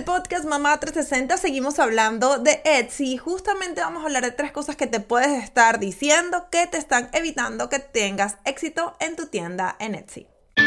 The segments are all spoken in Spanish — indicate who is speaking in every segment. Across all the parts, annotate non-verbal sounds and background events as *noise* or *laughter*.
Speaker 1: el podcast Mamá 360 seguimos hablando de Etsy. Justamente vamos a hablar de tres cosas que te puedes estar diciendo que te están evitando que tengas éxito en tu tienda en Etsy.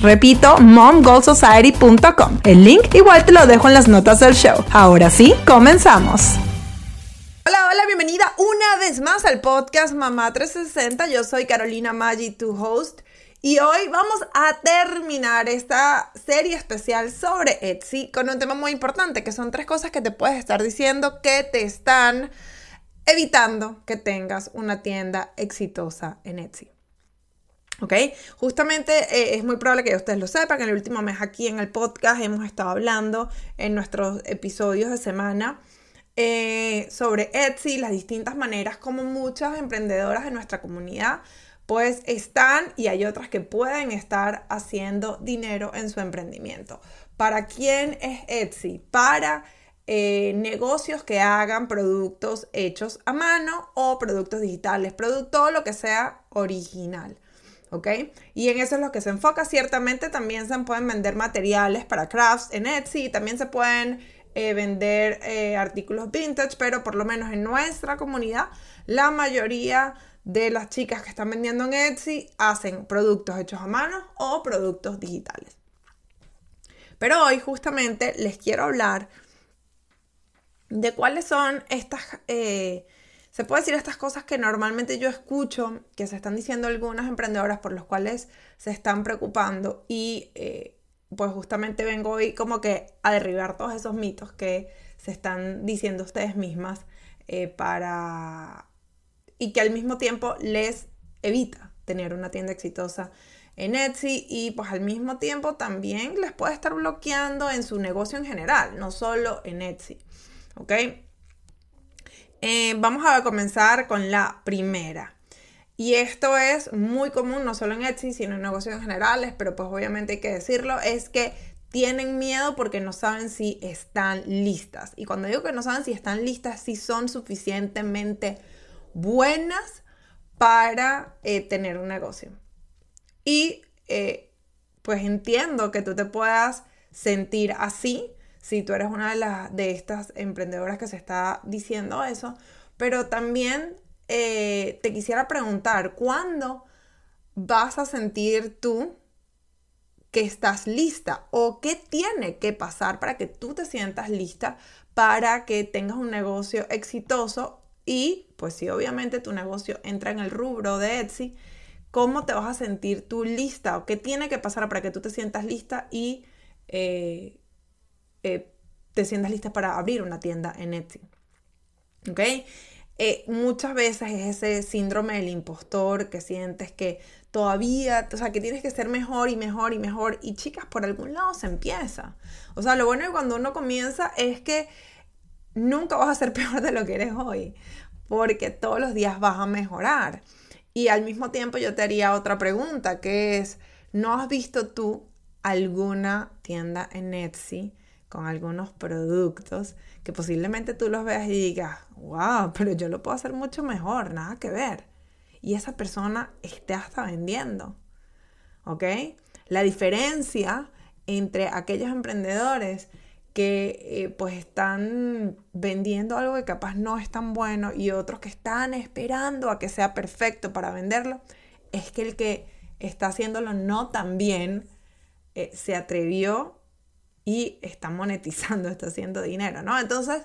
Speaker 2: Repito, momgoalsociety.com. El link igual te lo dejo en las notas del show. Ahora sí, comenzamos.
Speaker 1: Hola, hola, bienvenida una vez más al podcast Mamá 360. Yo soy Carolina Maggi, tu host. Y hoy vamos a terminar esta serie especial sobre Etsy con un tema muy importante, que son tres cosas que te puedes estar diciendo que te están evitando que tengas una tienda exitosa en Etsy. ¿Ok? Justamente eh, es muy probable que ustedes lo sepan, que en el último mes aquí en el podcast hemos estado hablando en nuestros episodios de semana eh, sobre Etsy, las distintas maneras como muchas emprendedoras de nuestra comunidad pues están y hay otras que pueden estar haciendo dinero en su emprendimiento. ¿Para quién es Etsy? Para eh, negocios que hagan productos hechos a mano o productos digitales, producto lo que sea original. ¿Ok? Y en eso es lo que se enfoca. Ciertamente también se pueden vender materiales para crafts en Etsy, también se pueden eh, vender eh, artículos vintage, pero por lo menos en nuestra comunidad, la mayoría de las chicas que están vendiendo en Etsy hacen productos hechos a mano o productos digitales. Pero hoy justamente les quiero hablar de cuáles son estas... Eh, se puede decir estas cosas que normalmente yo escucho que se están diciendo algunas emprendedoras por los cuales se están preocupando y eh, pues justamente vengo hoy como que a derribar todos esos mitos que se están diciendo ustedes mismas eh, para y que al mismo tiempo les evita tener una tienda exitosa en Etsy y pues al mismo tiempo también les puede estar bloqueando en su negocio en general, no solo en Etsy. ¿Ok? Eh, vamos a comenzar con la primera. Y esto es muy común, no solo en Etsy, sino en negocios generales, pero pues obviamente hay que decirlo, es que tienen miedo porque no saben si están listas. Y cuando digo que no saben si están listas, si son suficientemente buenas para eh, tener un negocio. Y eh, pues entiendo que tú te puedas sentir así, si tú eres una de, las, de estas emprendedoras que se está diciendo eso, pero también eh, te quisiera preguntar, ¿cuándo vas a sentir tú que estás lista o qué tiene que pasar para que tú te sientas lista para que tengas un negocio exitoso y pues si obviamente tu negocio entra en el rubro de Etsy, ¿cómo te vas a sentir tú lista o qué tiene que pasar para que tú te sientas lista y eh, eh, te sientas lista para abrir una tienda en Etsy. ¿Ok? Eh, muchas veces es ese síndrome del impostor que sientes que todavía, o sea, que tienes que ser mejor y mejor y mejor. Y chicas, por algún lado se empieza. O sea, lo bueno de cuando uno comienza es que nunca vas a ser *laughs* peor de lo que eres hoy, porque todos los días vas a mejorar. Y al mismo tiempo yo te haría otra pregunta, que es, ¿no has visto tú alguna tienda en Etsy con algunos productos que posiblemente tú los veas y digas, wow, *laughs* pero yo lo puedo hacer mucho mejor, nada que ver? Y esa persona esté hasta vendiendo, ¿ok? La diferencia entre aquellos emprendedores que eh, pues están vendiendo algo que capaz no es tan bueno y otros que están esperando a que sea perfecto para venderlo, es que el que está haciéndolo no tan bien eh, se atrevió y está monetizando, *laughs* está haciendo dinero, ¿no? Entonces,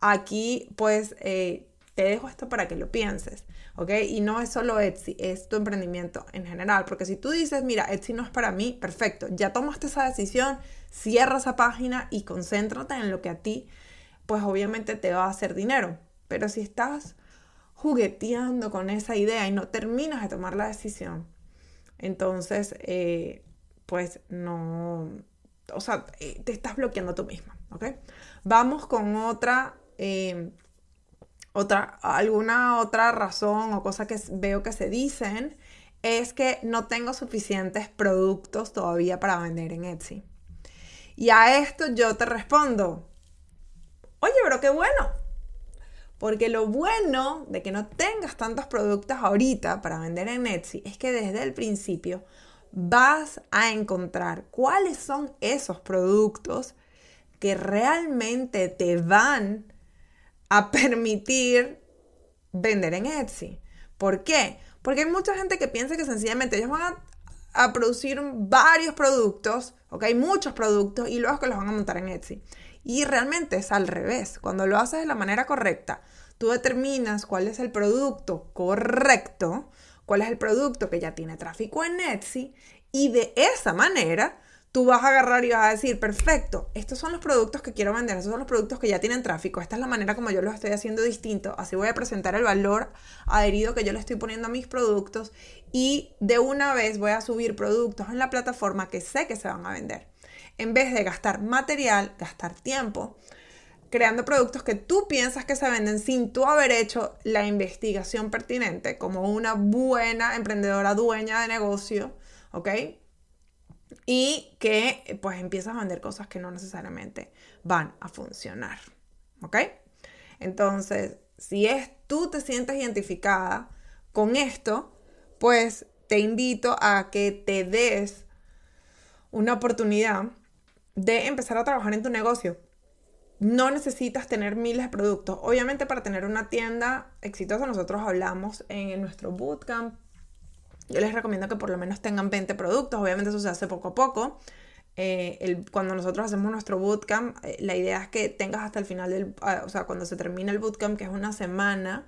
Speaker 1: aquí pues eh, te dejo esto para que lo pienses, ¿ok? Y no es solo Etsy, es tu emprendimiento en general, porque si tú dices, mira, Etsy no es para mí, perfecto, ya tomaste esa decisión, cierra esa página y concéntrate en lo que a ti, pues obviamente te va a hacer dinero. Pero si estás jugueteando con esa idea y no terminas de tomar la decisión, entonces, eh, pues no, o sea, eh, te estás bloqueando tú misma, ¿ok? Vamos con otra, eh, otra, alguna otra razón o cosa que veo que se dicen es que no tengo suficientes productos todavía para vender en Etsy. Y a esto yo te respondo, oye, pero qué bueno. Porque lo bueno de que no tengas tantos productos ahorita para vender en Etsy es que desde el principio vas a encontrar cuáles son esos productos que realmente te van a permitir vender en Etsy. ¿Por qué? Porque hay mucha gente que piensa que sencillamente ellos van a, producir varios productos ¿ok? Muchos productos y luego que los van a montar en Etsy. Y realmente es al revés. Cuando lo haces de la manera correcta, tú determinas cuál es el producto correcto, cuál es el producto que ya tiene tráfico en Etsy y de esa manera tú vas a agarrar y vas a decir, perfecto, estos son los productos que quiero vender, estos son los productos que ya tienen tráfico, esta es la manera como yo los estoy haciendo distinto, así voy a presentar el valor adherido que yo le estoy poniendo a mis productos y de una vez voy a subir productos en la plataforma que sé que se van a vender. En vez de gastar material, gastar tiempo, creando productos que tú piensas que se venden sin tú haber hecho la investigación pertinente como una buena emprendedora dueña de negocio, ¿ok? y que pues empiezas a vender cosas que no necesariamente van a funcionar. ¿Ok? Entonces, si es tú te sientes identificada con esto, pues te invito a que te des una oportunidad de empezar a trabajar en tu negocio. No necesitas tener miles de productos. Obviamente para tener una tienda exitosa nosotros hablamos en nuestro bootcamp yo les recomiendo que por lo menos tengan 20 productos, obviamente eso se hace poco a poco. Eh, cuando nosotros hacemos nuestro bootcamp, eh, la idea es que tengas hasta el final del, ah, o sea, cuando se termine el bootcamp, que es una semana,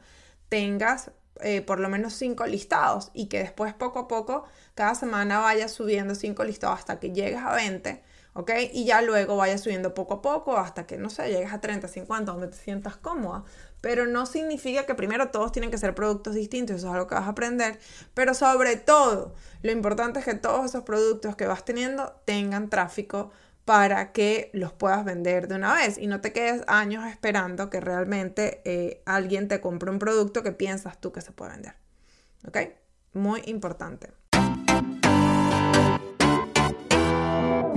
Speaker 1: tengas eh, por lo menos 5 listados y que después poco a poco, cada semana vayas subiendo 5 listados hasta que llegues a 20 ¿ok? Y ya luego vayas subiendo poco a poco hasta que, no sé, llegues a 30, 50, donde te sientas cómoda. Pero no significa que primero todos tienen que ser productos distintos, eso es algo que vas a aprender. Pero sobre todo, lo importante es que todos esos productos que vas teniendo tengan tráfico para que los puedas vender de una vez y no te quedes años esperando que realmente eh, alguien te compre un producto que piensas tú que se puede vender. ¿Ok? Muy importante.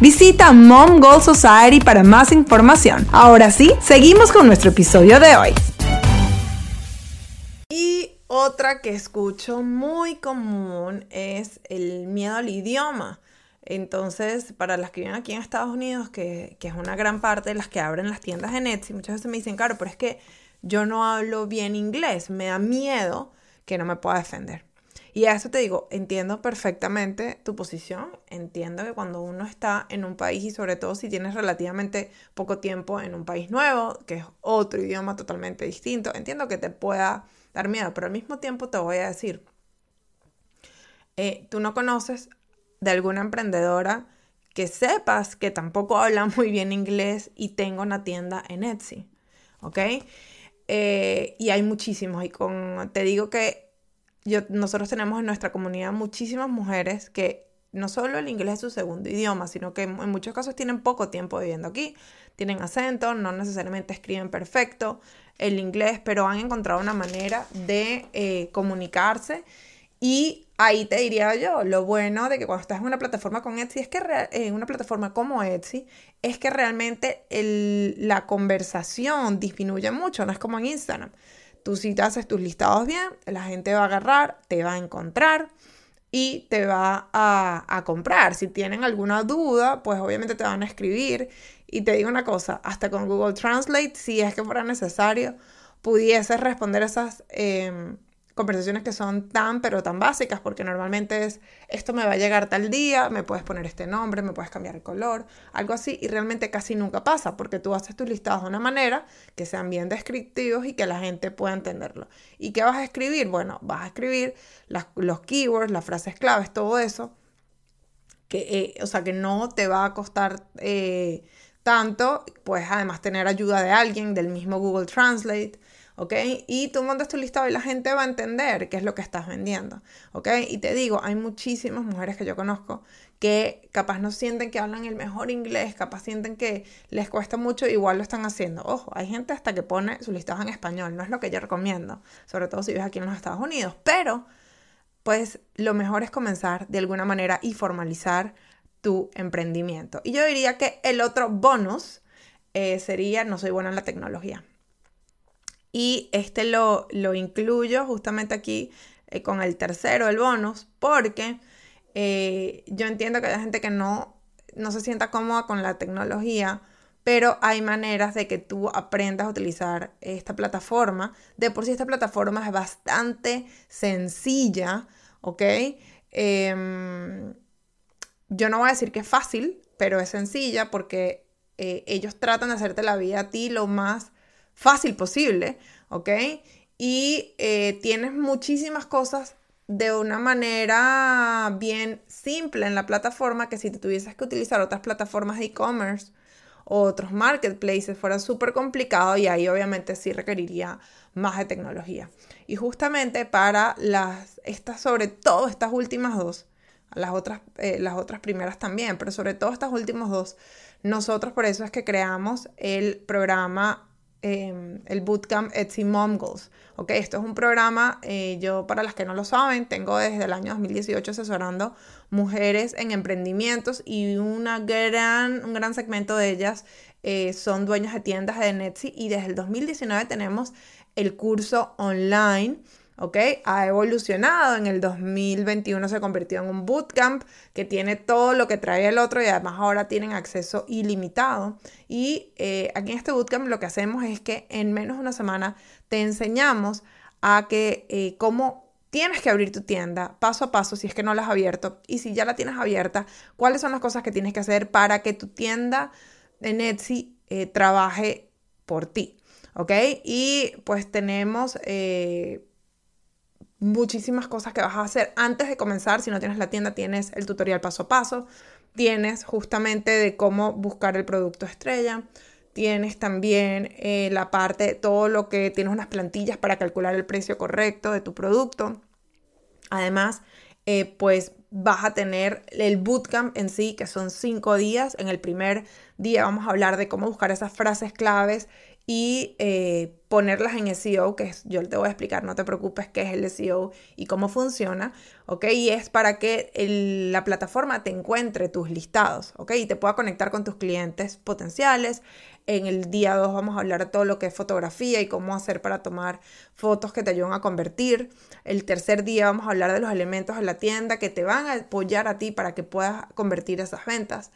Speaker 2: Visita Mom Goal Society para más información. Ahora sí, seguimos con nuestro episodio de hoy.
Speaker 1: Y otra que escucho muy común es el miedo al idioma. Entonces, para las que viven aquí en Estados Unidos, que, que, es una gran parte de las que abren las tiendas en Etsy, muchas veces me dicen, claro, pero es que yo no hablo bien inglés, me da miedo que no me pueda defender. Y a eso te digo, entiendo perfectamente tu posición, entiendo que cuando uno está en un país y sobre todo si tienes relativamente poco tiempo en un país nuevo, que es otro idioma totalmente distinto, entiendo que te pueda dar miedo, pero al mismo tiempo te voy a decir, eh, tú no conoces de alguna emprendedora que sepas que tampoco habla muy bien inglés y tengo una tienda en Etsy, ¿ok? Eh, y hay muchísimos y con, te digo que yo, nosotros tenemos en nuestra comunidad muchísimas mujeres que no solo el inglés es su segundo idioma, sino que en muchos casos tienen poco tiempo viviendo aquí, tienen acento, no necesariamente escriben perfecto el inglés, pero han encontrado una manera de eh, comunicarse y ahí te diría yo, lo bueno de que cuando estás en una plataforma con Etsy es que en una plataforma como Etsy es que realmente la conversación disminuye mucho, no es como en Instagram. Tú si te haces tus listados bien, la gente va a agarrar, te va a encontrar y te va a, comprar. Si tienen alguna duda, pues obviamente te van a escribir. Y te digo una cosa, hasta con Google Translate, si es que fuera necesario, pudieses responder esas... Em, conversaciones que son tan, pero tan básicas, porque normalmente es, esto me va a llegar tal día, me puedes poner este nombre, me puedes cambiar el color, algo así, y realmente casi nunca pasa, porque tú haces tus listados de una manera que sean bien descriptivos y que la gente pueda entenderlo. ¿Y qué vas a escribir? Bueno, vas a escribir los keywords, las frases claves, todo eso, que, eh, o sea, que no te va a costar... Eh, tanto, puedes además tener ayuda de alguien, del mismo Google Translate, ¿ok? Y tú montas tu listado y la gente va a entender qué es lo que estás vendiendo, ¿ok? Y te digo, hay muchísimas mujeres que yo conozco que capaz no sienten que hablan el mejor inglés, capaz sienten que les cuesta mucho, igual lo están haciendo. Ojo, hay gente hasta que pone su listado en español, no es lo que yo recomiendo, sobre todo si vives aquí en los Estados Unidos, pero pues lo mejor es comenzar de alguna manera y formalizar tu emprendimiento. Y yo diría que el otro bonus eh, sería, no soy buena en la tecnología. Y este lo, lo incluyo justamente aquí eh, con el tercero, el bonus, porque eh, yo entiendo que hay gente que no, no se sienta cómoda con la tecnología, pero hay maneras de que tú aprendas a utilizar esta plataforma. De por sí esta plataforma es bastante sencilla, ¿ok? Em, yo no voy a decir que es fácil, pero es sencilla porque eh, ellos tratan de hacerte la vida a ti lo más fácil posible, ¿ok? Y eh, tienes muchísimas cosas de una manera bien simple en la plataforma que si te tuvieses que utilizar otras plataformas de e-commerce o otros marketplaces fuera súper complicado y ahí obviamente sí requeriría más de tecnología. Y justamente para las, estas, sobre todo estas últimas dos, las otras, eh, las otras primeras también, pero sobre todo estas últimas dos, nosotros por eso es que creamos el programa Em, el Bootcamp Etsy Mom Goals. Esto es un programa, eh, yo para las que no lo saben, tengo desde el año 2018 asesorando mujeres en emprendimientos y una gran, un gran segmento de ellas eh, son dueñas de tiendas de Etsy y desde el 2019 tenemos el curso online ¿ok? Ha evolucionado, en el 2021 se convirtió en un bootcamp que tiene todo lo que trae el otro y además ahora tienen acceso ilimitado. Y eh, aquí en este bootcamp lo que hacemos es que en menos de una semana te enseñamos a que eh, cómo tienes que abrir tu tienda paso a paso si es que no la has abierto y si ya la tienes abierta, cuáles son las cosas que tienes que hacer para que tu tienda en Etsy eh, trabaje por ti. ¿Ok? Y pues tenemos muchísimas cosas que vas a hacer antes de comenzar. Si no tienes la tienda, tienes el tutorial paso a paso. Tienes justamente de cómo buscar el producto estrella. Tienes también eh, la parte todo lo que tienes unas plantillas para calcular el precio correcto de tu producto. Además, eh, pues vas a tener el bootcamp en sí, que son cinco días. En el primer día vamos a hablar de cómo buscar esas frases claves y eh, ponerlas en SEO, que yo te voy a explicar, no te preocupes qué es el SEO y cómo funciona, ¿ok? Y es para que la plataforma te encuentre tus listados, ¿ok? Y te pueda conectar con tus clientes potenciales. En el día 2 vamos a hablar de todo lo que es fotografía y cómo hacer para tomar fotos que te ayuden a convertir. El tercer día vamos a hablar de los elementos de la tienda que te van a apoyar a ti para que puedas convertir esas ventas.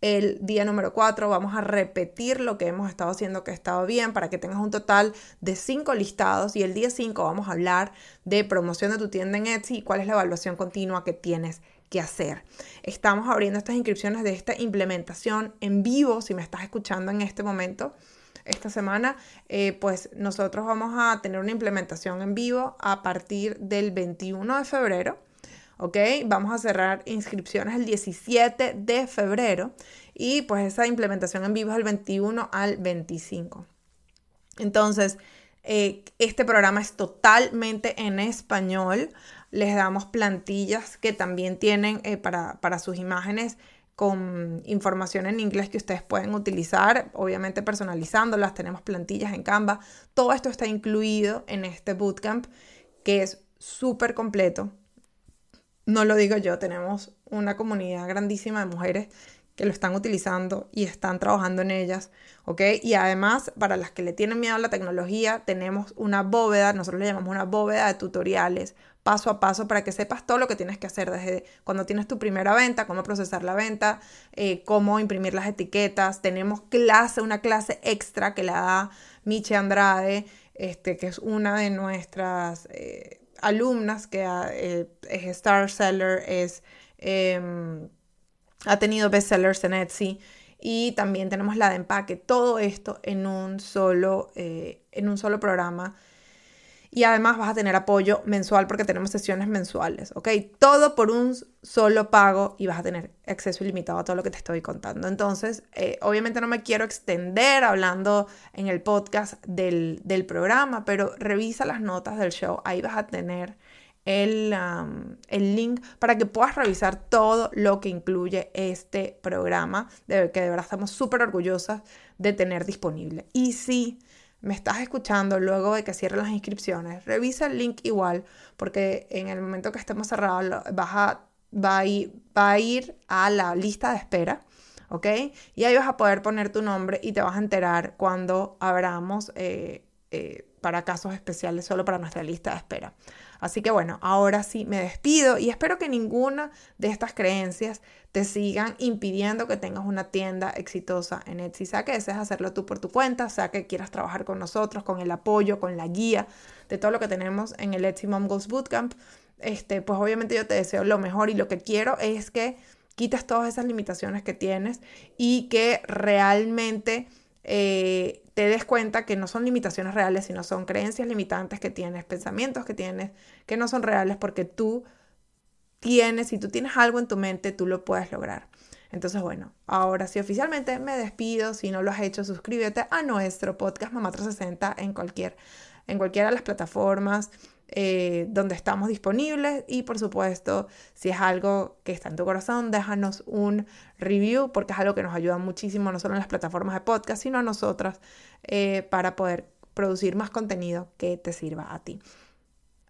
Speaker 1: el día número 4 vamos a repetir lo que hemos estado haciendo que ha estado bien para que tengas un total de 5 listados y el día 5 vamos a hablar de promoción de tu tienda en Etsy y cuál es la evaluación continua que tienes que hacer. Estamos abriendo estas inscripciones de esta implementación en vivo, si me estás escuchando en este momento, esta semana, eh, pues nosotros vamos a tener una implementación en vivo a partir del 21 de febrero. ¿ok? Vamos a cerrar inscripciones el 17 de febrero y pues esa implementación en vivo es el 21 al 25. Entonces, eh, este programa es totalmente en español. Les damos plantillas que también tienen eh, para, para sus imágenes con información en inglés que ustedes pueden utilizar, obviamente personalizándolas, tenemos plantillas en Canva, todo esto está incluido en este bootcamp que es súper completo, no lo digo yo, tenemos una comunidad grandísima de mujeres que lo están utilizando y están trabajando en ellas, ¿ok? Y además, para las que le tienen miedo a la tecnología, tenemos una bóveda, nosotros le llamamos una bóveda de tutoriales paso a paso para que sepas todo lo que tienes que hacer desde cuando tienes tu primera venta, cómo procesar la venta, eh, cómo imprimir las etiquetas. Tenemos clase, una clase extra que la da Miche Andrade, este, que es una de nuestras... Eh, alumnas que eh, es Star Seller, es, em, ha tenido bestsellers en Etsy y también tenemos la de empaque, todo esto en un solo, en un solo programa y además vas a tener apoyo mensual porque tenemos sesiones mensuales, ¿ok? Todo por un solo pago y vas a tener acceso ilimitado a todo lo que te estoy contando. Entonces, eh, obviamente no me quiero extender hablando en el podcast del, programa, pero revisa las notas del show, ahí vas a tener el, el, link para que puedas revisar todo lo que incluye este programa, de, que de verdad estamos súper orgullosas de tener disponible. Y si me estás escuchando luego de que cierren las inscripciones, revisa el link igual, porque en el momento que estemos cerrados vas a, va, a ir, va a ir a la lista de espera, ¿ok? Y ahí vas a poder poner tu nombre y te vas a enterar cuando abramos eh, eh, para casos especiales, solo para nuestra lista de espera. Así que bueno, ahora sí me despido y espero que ninguna de estas creencias te sigan impidiendo que tengas una tienda exitosa en Etsy. Sea que desees hacerlo tú por tu cuenta, sea que quieras trabajar con nosotros, con el apoyo, con la guía de todo lo que tenemos en el Etsy Mom Goals Bootcamp. Este, pues obviamente yo te deseo lo mejor y lo que quiero es que quites todas esas limitaciones que tienes y que realmente eh, te des cuenta que no son limitaciones reales, sino son creencias limitantes que tienes, pensamientos que tienes, que no son reales porque tú tienes, si tú tienes algo en tu mente, tú lo puedes lograr. Entonces, bueno, ahora sí oficialmente me despido. Si no lo has hecho, suscríbete a nuestro podcast Mamá 360 en, cualquier, en cualquiera de las plataformas eh, donde estamos disponibles y por supuesto si es algo que está en tu corazón déjanos un review porque es algo que nos ayuda muchísimo no solo en las plataformas de podcast sino a nosotras eh, para poder producir más contenido que te sirva a ti.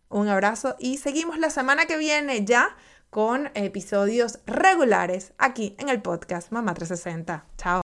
Speaker 1: Un abrazo y seguimos la semana que viene ya con episodios regulares aquí en el podcast Mamá 360. Chao.